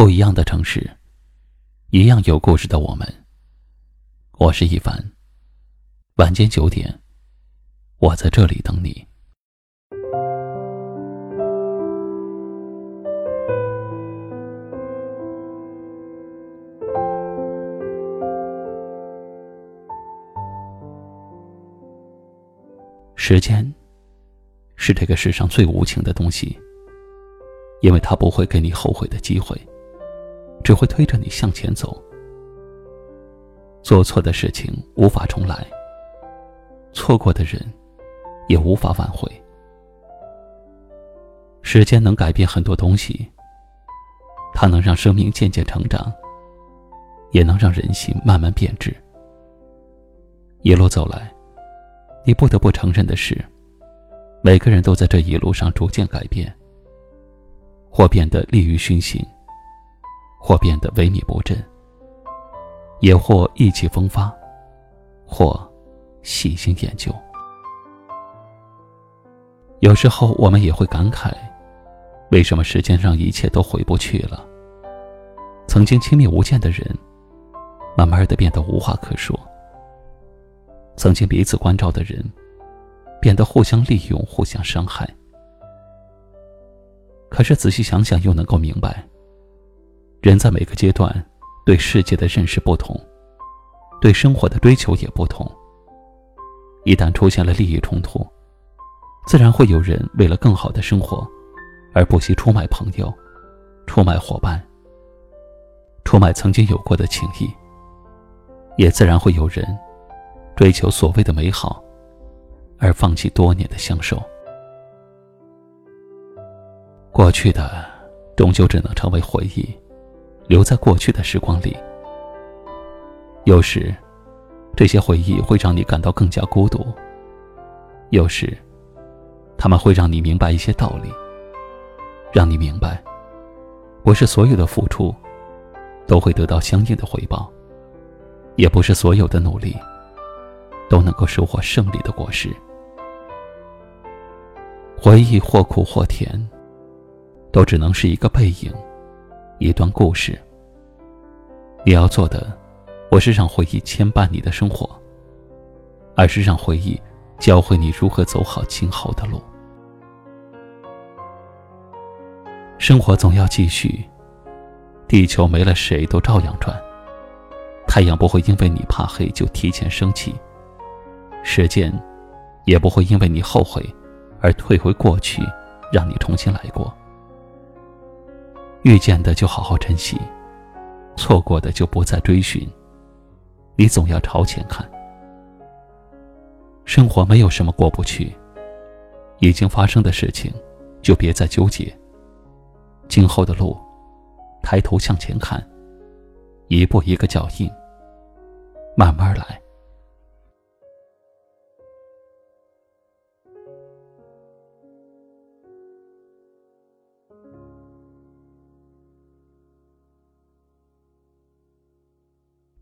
不一样的城市，一样有故事的我们。我是一凡。晚间九点，我在这里等你。时间，是这个世上最无情的东西，因为它不会给你后悔的机会。只会推着你向前走。做错的事情无法重来，错过的人也无法挽回。时间能改变很多东西，它能让生命渐渐成长，也能让人心慢慢变质。一路走来，你不得不承认的是，每个人都在这一路上逐渐改变，或变得利于熏心。或变得萎靡不振，也或意气风发，或细心研究。有时候我们也会感慨，为什么时间让一切都回不去了？曾经亲密无间的人，慢慢的变得无话可说；曾经彼此关照的人，变得互相利用、互相伤害。可是仔细想想，又能够明白。人在每个阶段对世界的认识不同，对生活的追求也不同。一旦出现了利益冲突，自然会有人为了更好的生活，而不惜出卖朋友、出卖伙伴、出卖曾经有过的情谊。也自然会有人追求所谓的美好，而放弃多年的相守。过去的终究只能成为回忆。留在过去的时光里，有时，这些回忆会让你感到更加孤独；有时，他们会让你明白一些道理，让你明白，不是所有的付出都会得到相应的回报，也不是所有的努力都能够收获胜利的果实。回忆或苦或甜，都只能是一个背影。一段故事。你要做的，不是让回忆牵绊你的生活，而是让回忆教会你如何走好今后的路。生活总要继续，地球没了谁都照样转，太阳不会因为你怕黑就提前升起，时间也不会因为你后悔而退回过去，让你重新来过。遇见的就好好珍惜，错过的就不再追寻。你总要朝前看。生活没有什么过不去，已经发生的事情，就别再纠结。今后的路，抬头向前看，一步一个脚印，慢慢来。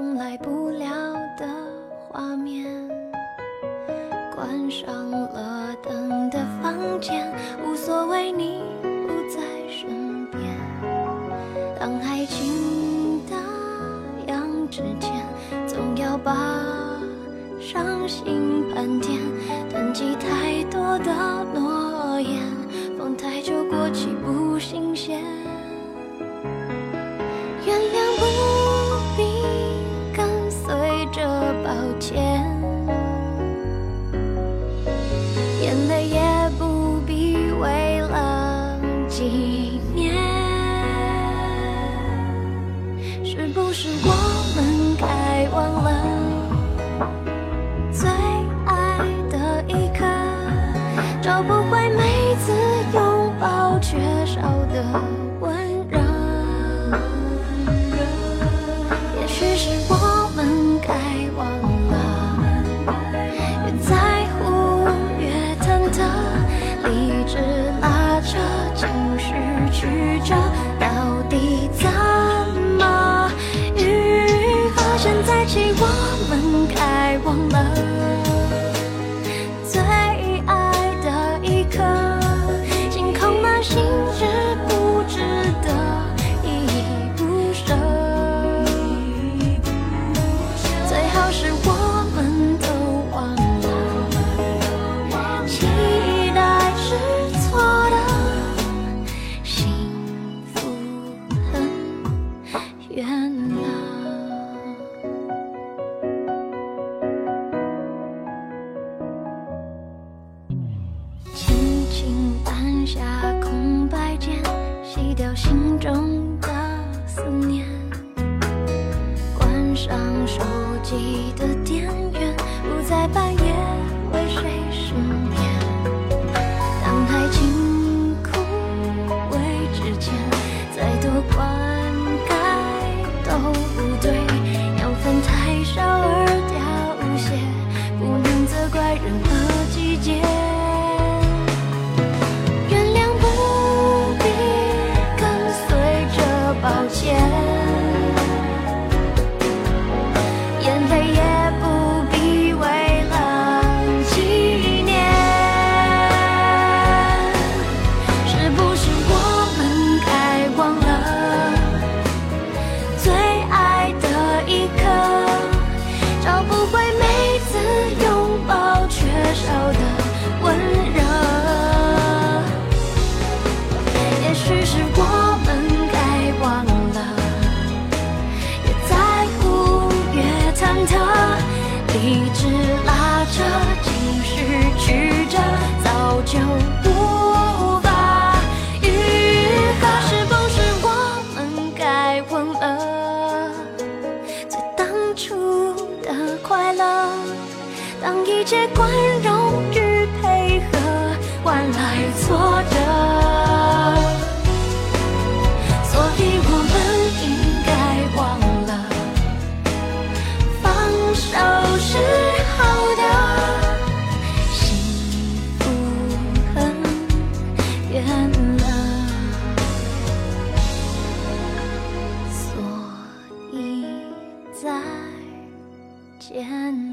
重来不了的画面，关上了灯的房间，无所谓你不在身边。当爱情打烊之前，总要把伤心盘点，囤积最爱的一刻，找不回每次拥抱缺少的温热。也许是我们该忘了，越在乎越忐忑，理智拉扯，情绪曲折，到底怎么愈合？现在起，我们开。忘了。一直拉扯，情绪曲折，早就无法愈合。是不是我们该忘了最当初的快乐？当一切关。见